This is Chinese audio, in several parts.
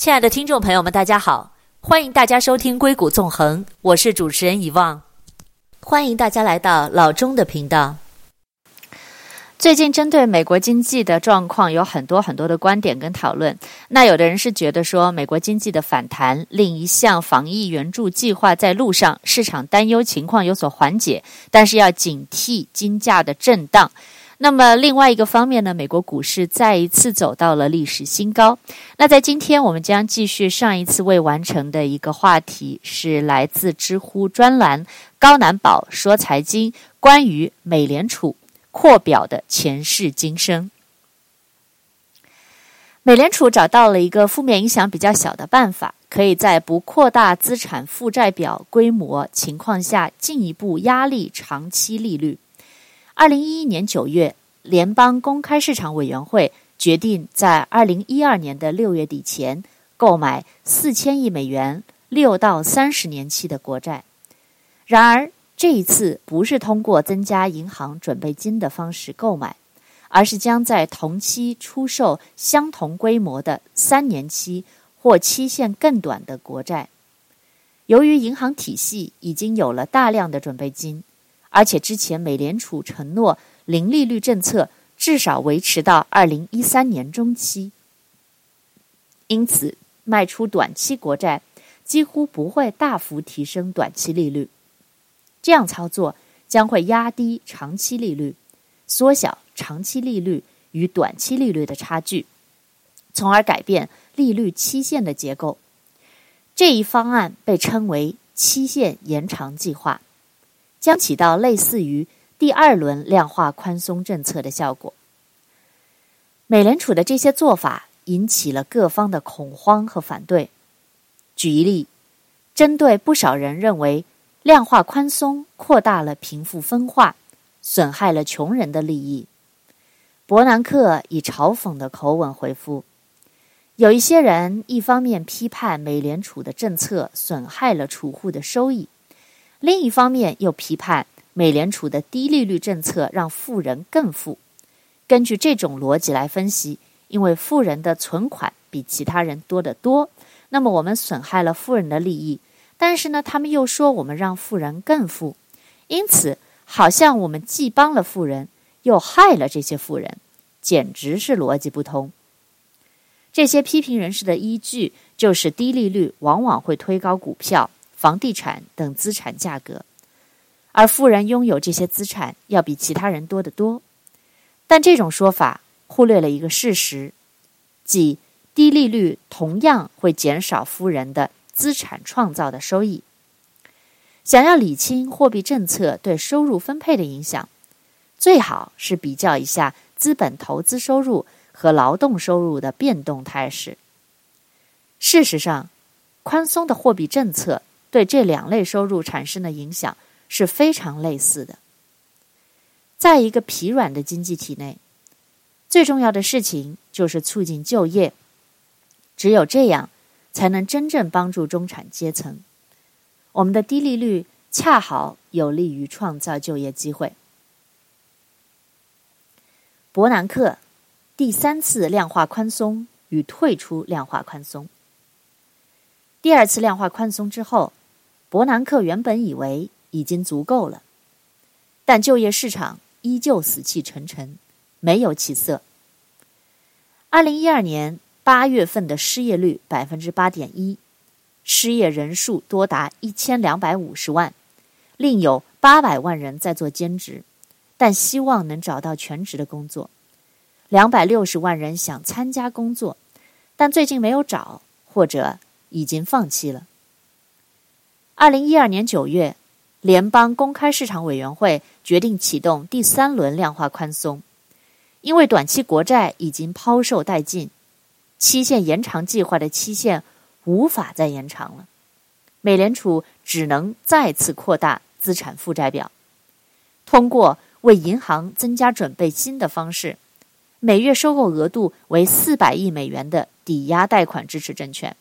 亲爱的听众朋友们，大家好，欢迎大家收听《硅谷纵横》，我是主持人遗忘，欢迎大家来到老钟的频道。最近针对美国经济的状况有很多很多的观点跟讨论。那有的人是觉得说，美国经济的反弹令一项防疫援助计划在路上，市场担忧情况有所缓解，但是要警惕金价的震荡。那么另外一个方面呢，美国股市再一次走到了历史新高。那在今天，我们将继续上一次未完成的一个话题，是来自知乎专栏高难宝说财经关于美联储。扩表的前世今生，美联储找到了一个负面影响比较小的办法，可以在不扩大资产负债表规模情况下，进一步压力长期利率。二零一一年九月，联邦公开市场委员会决定在二零一二年的六月底前购买四千亿美元六到三十年期的国债。然而，这一次不是通过增加银行准备金的方式购买，而是将在同期出售相同规模的三年期或期限更短的国债。由于银行体系已经有了大量的准备金，而且之前美联储承诺零利率政策至少维持到二零一三年中期，因此卖出短期国债几乎不会大幅提升短期利率。这样操作将会压低长期利率，缩小长期利率与短期利率的差距，从而改变利率期限的结构。这一方案被称为期限延长计划，将起到类似于第二轮量化宽松政策的效果。美联储的这些做法引起了各方的恐慌和反对。举一例，针对不少人认为。量化宽松扩大了贫富分化，损害了穷人的利益。伯南克以嘲讽的口吻回复：“有一些人一方面批判美联储的政策损害了储户的收益，另一方面又批判美联储的低利率政策让富人更富。根据这种逻辑来分析，因为富人的存款比其他人多得多，那么我们损害了富人的利益。”但是呢，他们又说我们让富人更富，因此好像我们既帮了富人，又害了这些富人，简直是逻辑不通。这些批评人士的依据就是低利率往往会推高股票、房地产等资产价格，而富人拥有这些资产要比其他人多得多。但这种说法忽略了一个事实，即低利率同样会减少富人的。资产创造的收益。想要理清货币政策对收入分配的影响，最好是比较一下资本投资收入和劳动收入的变动态势。事实上，宽松的货币政策对这两类收入产生的影响是非常类似的。在一个疲软的经济体内，最重要的事情就是促进就业，只有这样。才能真正帮助中产阶层。我们的低利率恰好有利于创造就业机会。伯南克第三次量化宽松与退出量化宽松。第二次量化宽松之后，伯南克原本以为已经足够了，但就业市场依旧死气沉沉，没有起色。二零一二年。八月份的失业率百分之八点一，失业人数多达一千两百五十万，另有八百万人在做兼职，但希望能找到全职的工作。两百六十万人想参加工作，但最近没有找，或者已经放弃了。二零一二年九月，联邦公开市场委员会决定启动第三轮量化宽松，因为短期国债已经抛售殆尽。期限延长计划的期限无法再延长了，美联储只能再次扩大资产负债表，通过为银行增加准备金的方式，每月收购额度为四百亿美元的抵押贷款支持证券。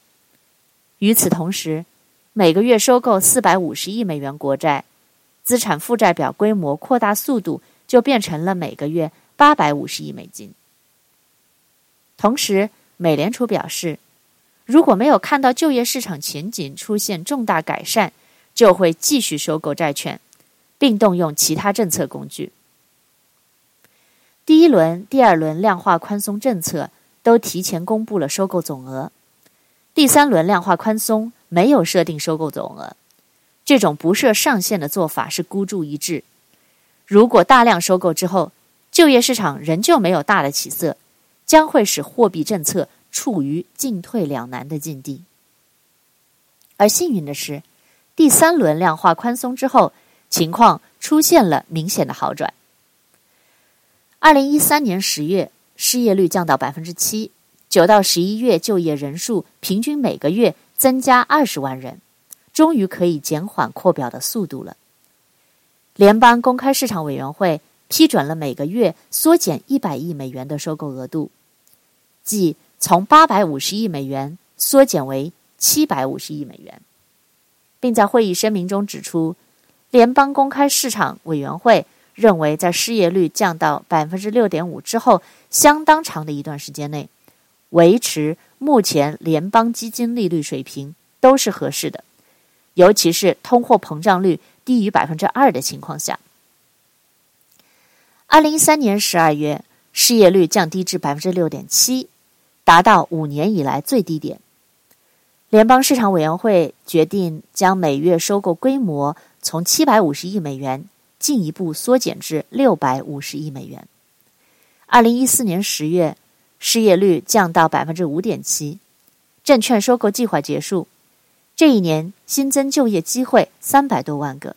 与此同时，每个月收购四百五十亿美元国债，资产负债表规模扩大速度就变成了每个月八百五十亿美金。同时，美联储表示，如果没有看到就业市场前景出现重大改善，就会继续收购债券，并动用其他政策工具。第一轮、第二轮量化宽松政策都提前公布了收购总额，第三轮量化宽松没有设定收购总额。这种不设上限的做法是孤注一掷。如果大量收购之后，就业市场仍旧没有大的起色，将会使货币政策处于进退两难的境地。而幸运的是，第三轮量化宽松之后，情况出现了明显的好转。二零一三年十月，失业率降到百分之七，九到十一月就业人数平均每个月增加二十万人，终于可以减缓扩表的速度了。联邦公开市场委员会批准了每个月缩减一百亿美元的收购额度，即从八百五十亿美元缩减为七百五十亿美元，并在会议声明中指出，联邦公开市场委员会。认为，在失业率降到百分之六点五之后，相当长的一段时间内，维持目前联邦基金利率水平都是合适的，尤其是通货膨胀率低于百分之二的情况下。二零一三年十二月，失业率降低至百分之六点七，达到五年以来最低点。联邦市场委员会决定将每月收购规模从七百五十亿美元。进一步缩减至六百五十亿美元。二零一四年十月，失业率降到百分之五点七，证券收购计划结束。这一年新增就业机会三百多万个。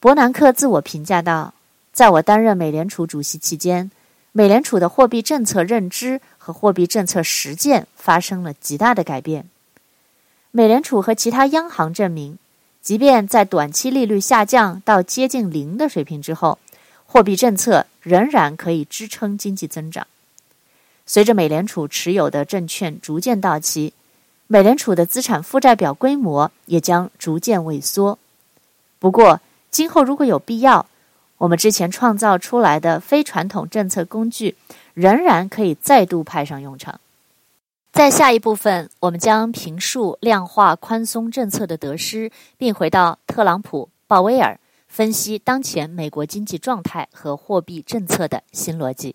伯南克自我评价道：“在我担任美联储主席期间，美联储的货币政策认知和货币政策实践发生了极大的改变。美联储和其他央行证明。”即便在短期利率下降到接近零的水平之后，货币政策仍然可以支撑经济增长。随着美联储持有的证券逐渐到期，美联储的资产负债表规模也将逐渐萎缩。不过，今后如果有必要，我们之前创造出来的非传统政策工具仍然可以再度派上用场。在下一部分，我们将评述量化宽松政策的得失，并回到特朗普、鲍威尔，分析当前美国经济状态和货币政策的新逻辑。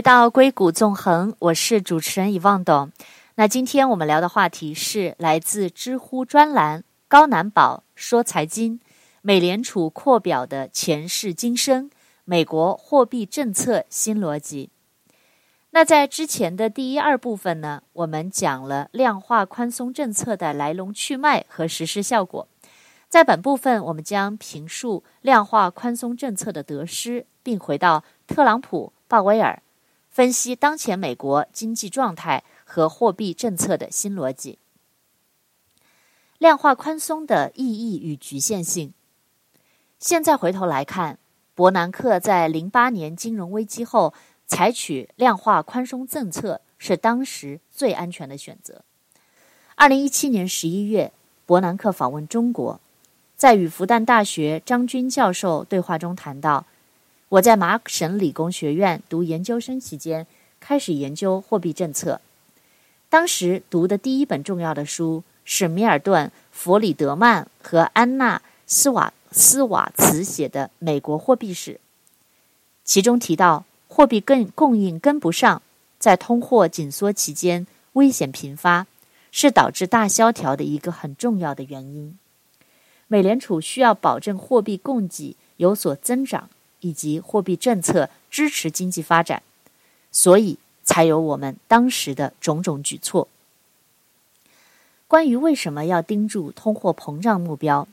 回到硅谷纵横，我是主持人以望董。那今天我们聊的话题是来自知乎专栏高难宝说财经，美联储扩表的前世今生。美国货币政策新逻辑。那在之前的第一二部分呢，我们讲了量化宽松政策的来龙去脉和实施效果。在本部分，我们将评述量化宽松政策的得失，并回到特朗普、鲍威尔，分析当前美国经济状态和货币政策的新逻辑。量化宽松的意义与局限性。现在回头来看。伯南克在零八年金融危机后采取量化宽松政策是当时最安全的选择。二零一七年十一月，伯南克访问中国，在与复旦大学张军教授对话中谈到：“我在麻省理工学院读研究生期间开始研究货币政策，当时读的第一本重要的书是米尔顿·弗里德曼和安娜·斯瓦。”斯瓦茨写的《美国货币史》，其中提到货币跟供应跟不上，在通货紧缩期间危险频发，是导致大萧条的一个很重要的原因。美联储需要保证货币供给有所增长，以及货币政策支持经济发展，所以才有我们当时的种种举措。关于为什么要盯住通货膨胀目标？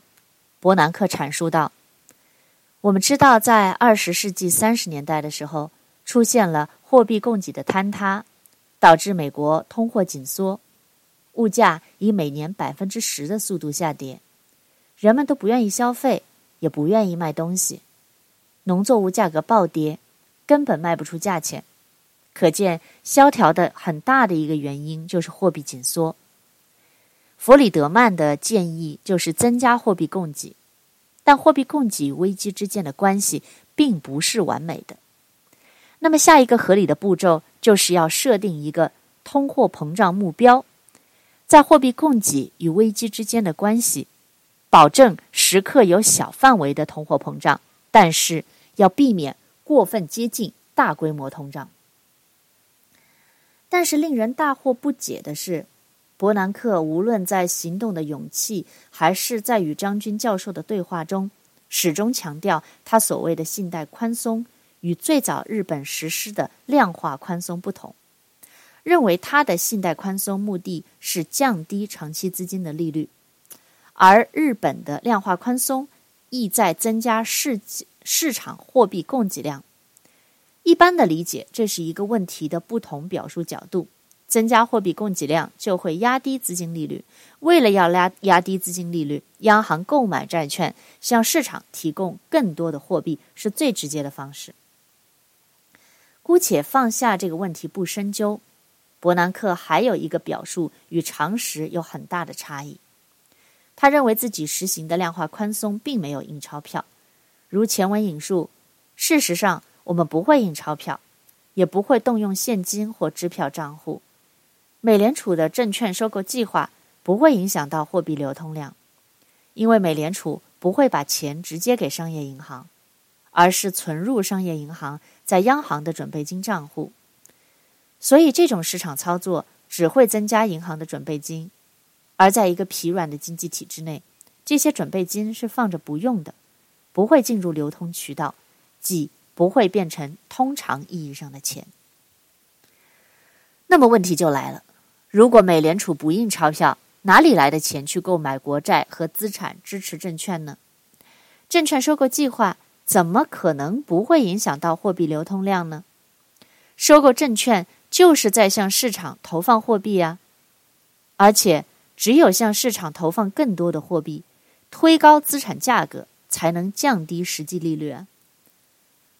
伯南克阐述道：“我们知道，在二十世纪三十年代的时候，出现了货币供给的坍塌，导致美国通货紧缩，物价以每年百分之十的速度下跌，人们都不愿意消费，也不愿意卖东西，农作物价格暴跌，根本卖不出价钱。可见萧条的很大的一个原因就是货币紧缩。弗里德曼的建议就是增加货币供给，但货币供给与危机之间的关系并不是完美的。那么下一个合理的步骤就是要设定一个通货膨胀目标，在货币供给与危机之间的关系，保证时刻有小范围的通货膨胀，但是要避免过分接近大规模通胀。但是令人大惑不解的是，伯南克无论在行动的勇气，还是在与张军教授的对话中，始终强调他所谓的信贷宽松与最早日本实施的量化宽松不同，认为他的信贷宽松目的是降低长期资金的利率，而日本的量化宽松意在增加市市场货币供给量。一般的理解，这是一个问题的不同表述角度。增加货币供给量就会压低资金利率。为了要拉压低资金利率，央行购买债券，向市场提供更多的货币是最直接的方式。姑且放下这个问题不深究，伯南克还有一个表述与常识有很大的差异。他认为自己实行的量化宽松并没有印钞票，如前文引述，事实上。我们不会印钞票，也不会动用现金或支票账户。美联储的证券收购计划不会影响到货币流通量，因为美联储不会把钱直接给商业银行，而是存入商业银行在央行的准备金账户。所以，这种市场操作只会增加银行的准备金，而在一个疲软的经济体制内，这些准备金是放着不用的，不会进入流通渠道，即。不会变成通常意义上的钱。那么问题就来了：如果美联储不印钞票，哪里来的钱去购买国债和资产支持证券呢？证券收购计划怎么可能不会影响到货币流通量呢？收购证券就是在向市场投放货币啊！而且只有向市场投放更多的货币，推高资产价格，才能降低实际利率啊！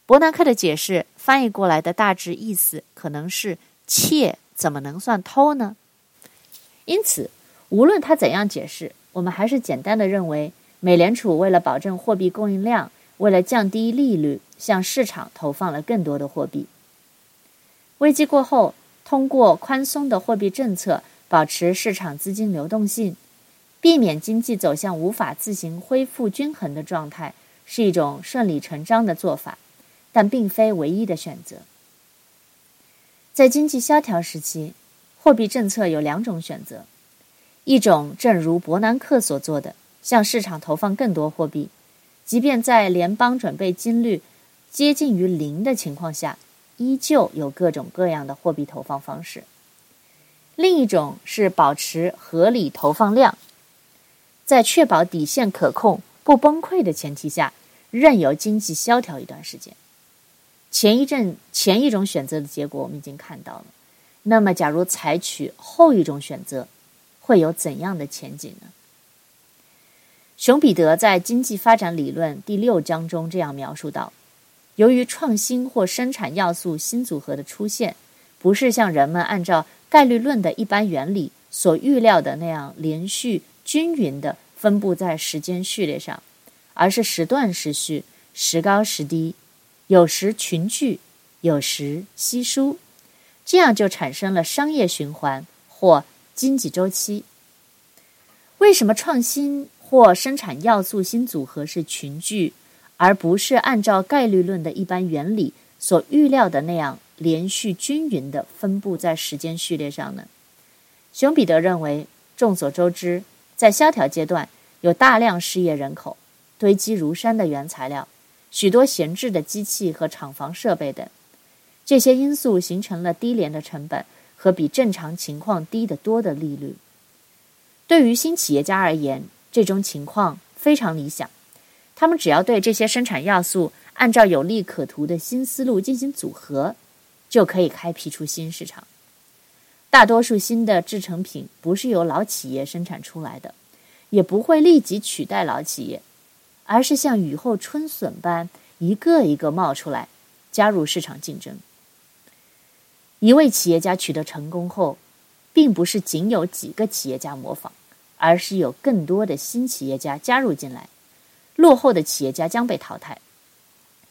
伯南克的解释翻译过来的大致意思可能是“窃怎么能算偷呢？”因此，无论他怎样解释，我们还是简单的认为，美联储为了保证货币供应量，为了降低利率，向市场投放了更多的货币。危机过后，通过宽松的货币政策保持市场资金流动性，避免经济走向无法自行恢复均衡的状态，是一种顺理成章的做法。但并非唯一的选择。在经济萧条时期，货币政策有两种选择：一种正如伯南克所做的，向市场投放更多货币，即便在联邦准备金率接近于零的情况下，依旧有各种各样的货币投放方式；另一种是保持合理投放量，在确保底线可控、不崩溃的前提下，任由经济萧条一段时间。前一阵前一种选择的结果我们已经看到了，那么假如采取后一种选择，会有怎样的前景呢？熊彼得在《经济发展理论》第六章中这样描述道：由于创新或生产要素新组合的出现，不是像人们按照概率论的一般原理所预料的那样连续均匀地分布在时间序列上，而是时断时续，时高时低。有时群聚，有时稀疏，这样就产生了商业循环或经济周期。为什么创新或生产要素新组合是群聚，而不是按照概率论的一般原理所预料的那样连续均匀地分布在时间序列上呢？熊彼得认为，众所周知，在萧条阶段，有大量失业人口，堆积如山的原材料。许多闲置的机器和厂房设备等，这些因素形成了低廉的成本和比正常情况低得多的利率。对于新企业家而言，这种情况非常理想。他们只要对这些生产要素按照有利可图的新思路进行组合，就可以开辟出新市场。大多数新的制成品不是由老企业生产出来的，也不会立即取代老企业，而是像雨后春笋般一个一个冒出来，加入市场竞争。一位企业家取得成功后，并不是仅有几个企业家模仿，而是有更多的新企业家加入进来，落后的企业家将被淘汰。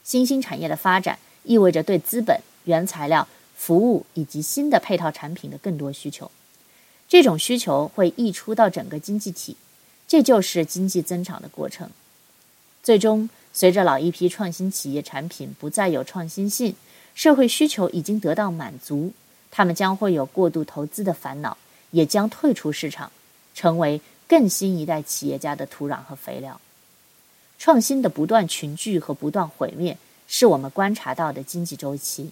新兴产业的发展意味着对资本、原材料、服务以及新的配套产品的更多需求，这种需求会溢出到整个经济体，这就是经济增长的过程。最终，随着老一批创新企业产品不再有创新性，社会需求已经得到满足，他们将会有过度投资的烦恼，也将退出市场，成为更新一代企业家的土壤和肥料。创新的不断群聚和不断毁灭，是我们观察到的经济周期。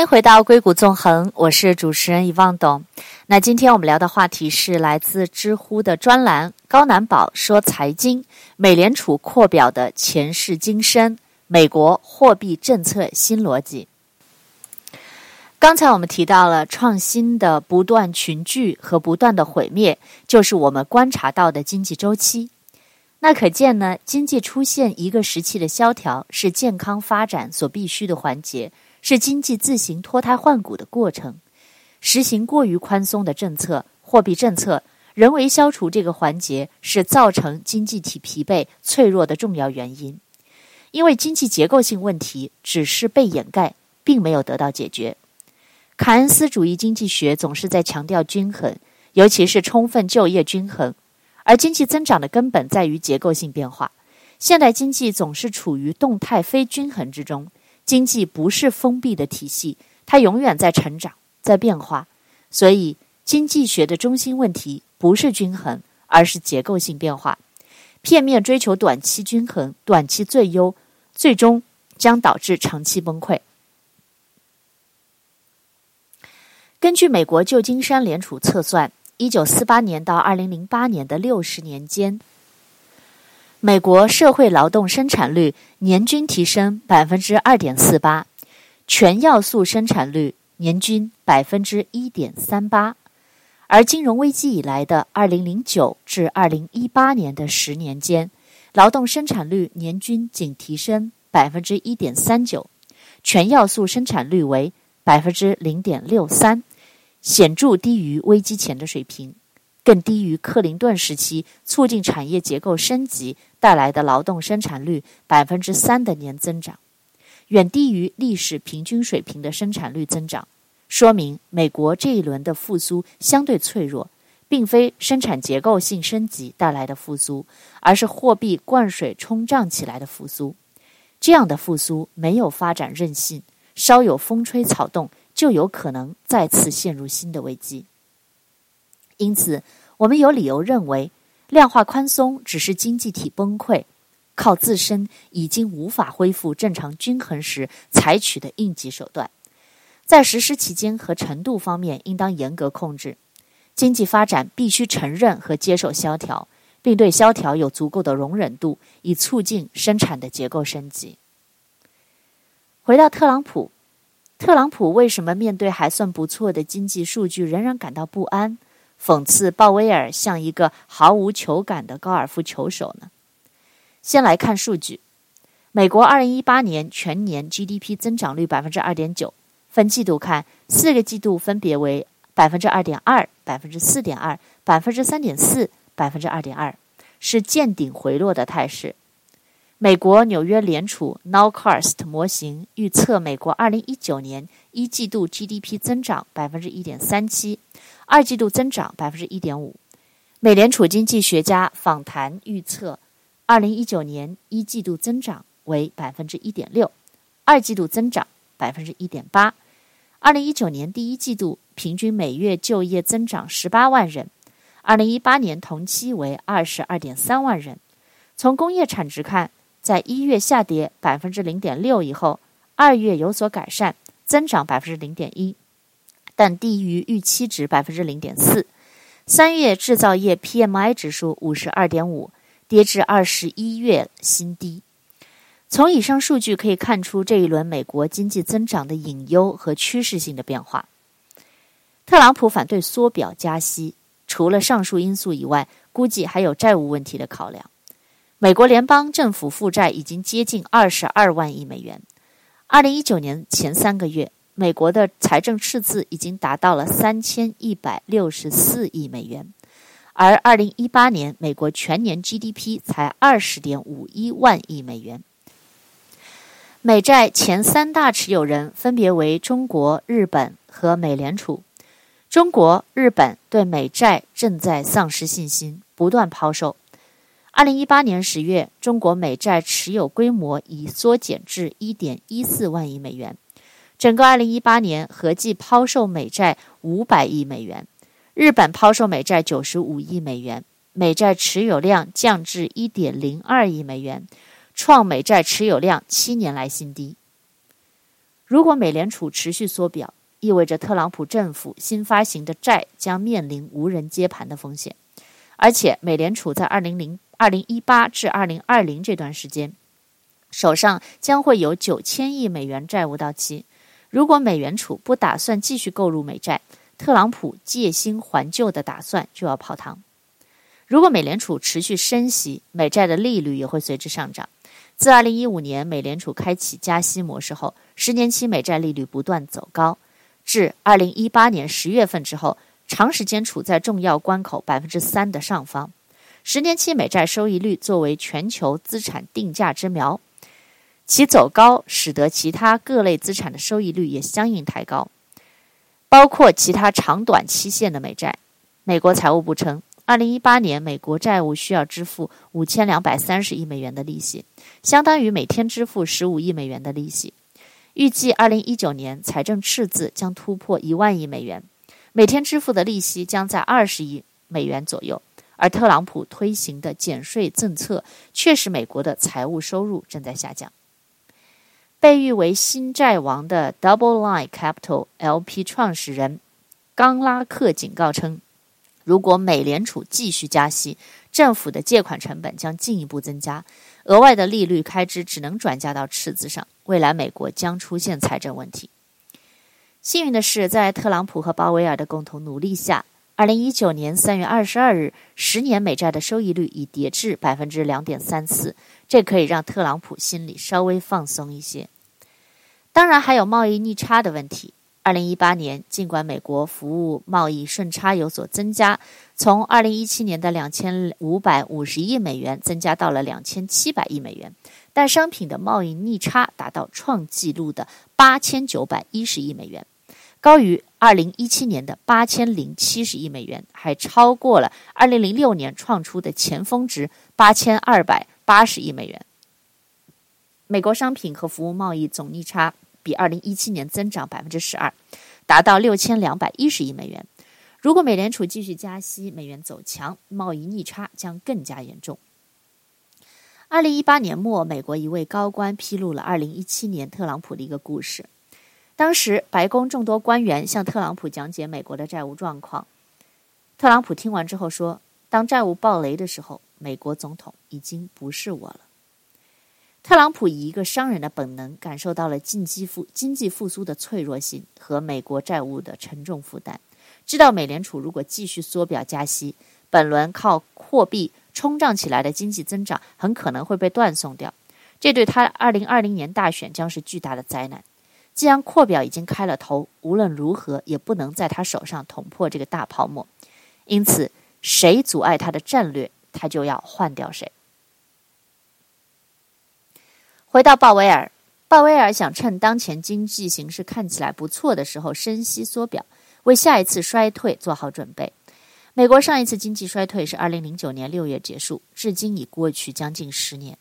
欢迎回到硅谷纵横，我是主持人遗忘董。那今天我们聊的话题是来自知乎的专栏，高难宝说财经，美联储扩表的前世今生，美国货币政策新逻辑。刚才我们提到了创新的不断群聚和不断的毁灭，就是我们观察到的经济周期。那可见呢，经济出现一个时期的萧条是健康发展所必须的环节。是经济自行脱胎换骨的过程，实行过于宽松的政策、货币政策，人为消除这个环节，是造成经济体疲惫、脆弱的重要原因。因为经济结构性问题只是被掩盖，并没有得到解决。凯恩斯主义经济学总是在强调均衡，尤其是充分就业均衡，而经济增长的根本在于结构性变化。现代经济总是处于动态非均衡之中。经济不是封闭的体系，它永远在成长，在变化。所以，经济学的中心问题不是均衡，而是结构性变化。片面追求短期均衡、短期最优，最终将导致长期崩溃。根据美国旧金山联储测算，一九四八年到二零零八年的六十年间。美国社会劳动生产率年均提升百分之二点四八，全要素生产率年均百分之一点三八，而金融危机以来的二零零九至二零一八年的十年间，劳动生产率年均仅提升百分之一点三九，全要素生产率为百分之零点六三，显著低于危机前的水平。更低于克林顿时期促进产业结构升级带来的劳动生产率百分之三的年增长，远低于历史平均水平的生产率增长，说明美国这一轮的复苏相对脆弱，并非生产结构性升级带来的复苏，而是货币灌水冲胀起来的复苏。这样的复苏没有发展韧性，稍有风吹草动就有可能再次陷入新的危机。因此，我们有理由认为，量化宽松只是经济体崩溃，靠自身已经无法恢复正常均衡时采取的应急手段。在实施期间和程度方面，应当严格控制。经济发展必须承认和接受萧条，并对萧条有足够的容忍度，以促进生产的结构升级。回到特朗普，特朗普为什么面对还算不错的经济数据仍然感到不安？讽刺鲍威尔像一个毫无球感的高尔夫球手呢？先来看数据，美国二零一八年全年 GDP 增长率百分之二点九，分季度看，四个季度分别为百分之二点二、百分之四点二、百分之三点四、百分之二点二，是见顶回落的态势。美国纽约联储 Nowcast 模型预测，美国二零一九年一季度 GDP 增长百分之一点三七。二季度增长百分之一点五，美联储经济学家访谈预测，二零一九年一季度增长为百分之一点六，二季度增长百分之一点八。二零一九年第一季度平均每月就业增长十八万人，二零一八年同期为二十二点三万人。从工业产值看，在一月下跌百分之零点六以后，二月有所改善，增长百分之零点一，但低于预期值百分之零点四。三月制造业 PMI 指数五十二点五，跌至二十一月新低。从以上数据可以看出，这一轮美国经济增长的隐忧和趋势性的变化。特朗普反对缩表加息，除了上述因素以外，估计还有债务问题的考量。美国联邦政府负债已经接近二十二万亿美元。二零一九年前三个月，美国的财政赤字已经达到了三千一百六十四亿美元，而二零一八年美国全年 GDP 才二十点五一万亿美元。美债前三大持有人分别为中国、日本和美联储。中国、日本对美债正在丧失信心，不断抛售。二零一八年十月，中国美债持有规模已缩减至一点一四万亿美元。整个二零一八年合计抛售美债五百亿美元，日本抛售美债九十五亿美元，美债持有量降至一点零二亿美元，创美债持有量七年来新低。如果美联储持续缩表，意味着特朗普政府新发行的债将面临无人接盘的风险，而且美联储在二零零二零一八至二零二零这段时间，手上将会有九千亿美元债务到期。如果美联储不打算继续购入美债，特朗普借新还旧的打算就要泡汤。如果美联储持续升息，美债的利率也会随之上涨。自2015年美联储开启加息模式后，十年期美债利率不断走高，至2018年十月份之后，长时间处在重要关口百分之三的上方。十年期美债收益率作为全球资产定价之苗。其走高，使得其他各类资产的收益率也相应抬高，包括其他长短期限的美债。美国财务部称，二零一八年美国债务需要支付五千两百三十亿美元的利息，相当于每天支付十五亿美元的利息。预计二零一九年财政赤字将突破一万亿美元，每天支付的利息将在二十亿美元左右。而特朗普推行的减税政策，却使美国的财务收入正在下降。被誉为“新债王”的 DoubleLine Capital LP 创始人冈拉克警告称，如果美联储继续加息，政府的借款成本将进一步增加，额外的利率开支只能转嫁到赤字上，未来美国将出现财政问题。幸运的是，在特朗普和鲍威尔的共同努力下，二零一九年三月二十二日，十年美债的收益率已跌至百分之两点三四，这可以让特朗普心里稍微放松一些。当然，还有贸易逆差的问题。二零一八年，尽管美国服务贸易顺差有所增加，从二零一七年的两千五百五十亿美元增加到了两千七百亿美元，但商品的贸易逆差达到创纪录的八千九百一十亿美元。高于二零一七年的八千零七十亿美元，还超过了二零零六年创出的前峰值八千二百八十亿美元。美国商品和服务贸易总逆差比二零一七年增长百分之十二，达到六千两百一十亿美元。如果美联储继续加息，美元走强，贸易逆差将更加严重。二零一八年末，美国一位高官披露了二零一七年特朗普的一个故事。当时，白宫众多官员向特朗普讲解美国的债务状况。特朗普听完之后说：“当债务爆雷的时候，美国总统已经不是我了。”特朗普以一个商人的本能，感受到了经济复经济复苏的脆弱性和美国债务的沉重负担，知道美联储如果继续缩表加息，本轮靠货币冲涨起来的经济增长很可能会被断送掉。这对他二零二零年大选将是巨大的灾难。既然扩表已经开了头，无论如何也不能在他手上捅破这个大泡沫。因此，谁阻碍他的战略，他就要换掉谁。回到鲍威尔，鲍威尔想趁当前经济形势看起来不错的时候，深息缩表，为下一次衰退做好准备。美国上一次经济衰退是二零零九年六月结束，至今已过去将近十年。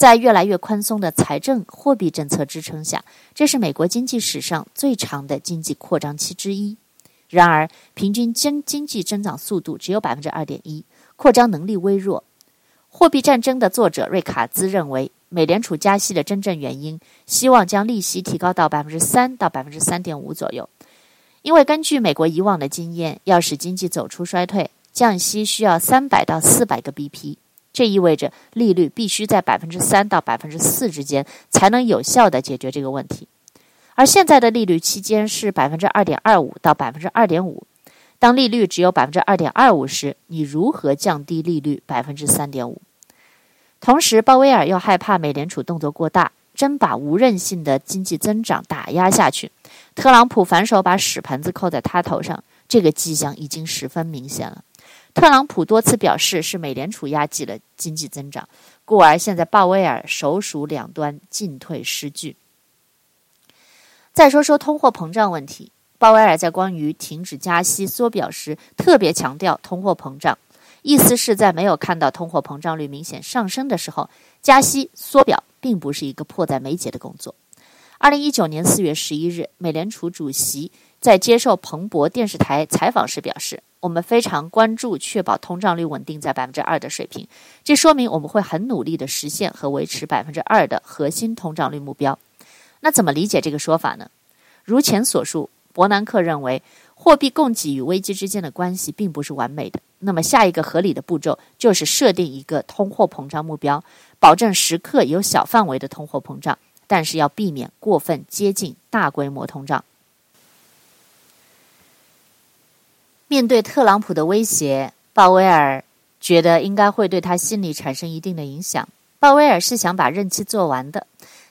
在越来越宽松的财政货币政策支撑下，这是美国经济史上最长的经济扩张期之一。然而，平均经经济增长速度只有百分之二点一，扩张能力微弱。货币战争的作者瑞卡兹认为，美联储加息的真正原因，希望将利息提高到百分之三到百分之三点五左右。因为根据美国以往的经验，要使经济走出衰退，降息需要三百到四百个 BP，这意味着利率必须在百分之三到百分之四之间，才能有效地解决这个问题。而现在的利率期间是百分之二点二五到百分之二点五。当利率只有百分之二点二五时，你如何降低利率百分之三点五？同时，鲍威尔又害怕美联储动作过大，真把无韧性的经济增长打压下去。特朗普反手把屎盆子扣在他头上，这个迹象已经十分明显了。特朗普多次表示是美联储压挤了经济增长，故而现在鲍威尔首鼠两端，进退失据。再说说通货膨胀问题。鲍威尔在关于停止加息缩表时，特别强调通货膨胀，意思是在没有看到通货膨胀率明显上升的时候，加息缩表并不是一个迫在眉睫的工作。二零一九年四月十一日，美联储主席在接受彭博电视台采访时表示：“我们非常关注确保通胀率稳定在百分之二的水平，这说明我们会很努力地实现和维持百分之二的核心通胀率目标。”那怎么理解这个说法呢？如前所述。伯南克认为，货币供给与危机之间的关系并不是完美的。那么，下一个合理的步骤就是设定一个通货膨胀目标，保证时刻有小范围的通货膨胀，但是要避免过分接近大规模通胀。面对特朗普的威胁，鲍威尔觉得应该会对他心理产生一定的影响。鲍威尔是想把任期做完的。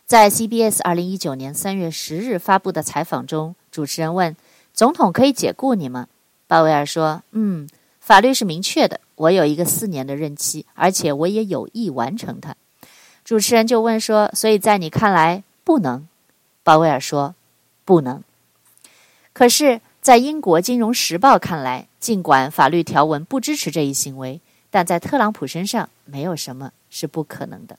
在 CBS 二零一九年三月十日发布的采访中，主持人问：“总统可以解雇你吗？”鲍威尔说：“嗯，法律是明确的，我有一个四年的任期，而且我也有意完成它。”主持人就问说：“所以在你看来不能？”鲍威尔说：“不能。”可是，在英国《金融时报》看来，尽管法律条文不支持这一行为，但在特朗普身上，没有什么是不可能的。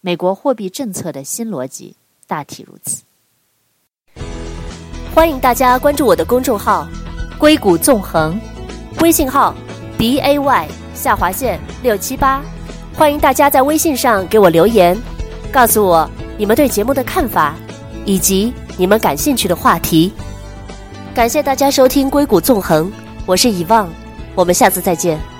美国货币政策的新逻辑大体如此。欢迎大家关注我的公众号“硅谷纵横”，微信号 b a y 下划线六七八。欢迎大家在微信上给我留言，告诉我你们对节目的看法，以及你们感兴趣的话题。感谢大家收听《硅谷纵横》，我是以望，我们下次再见。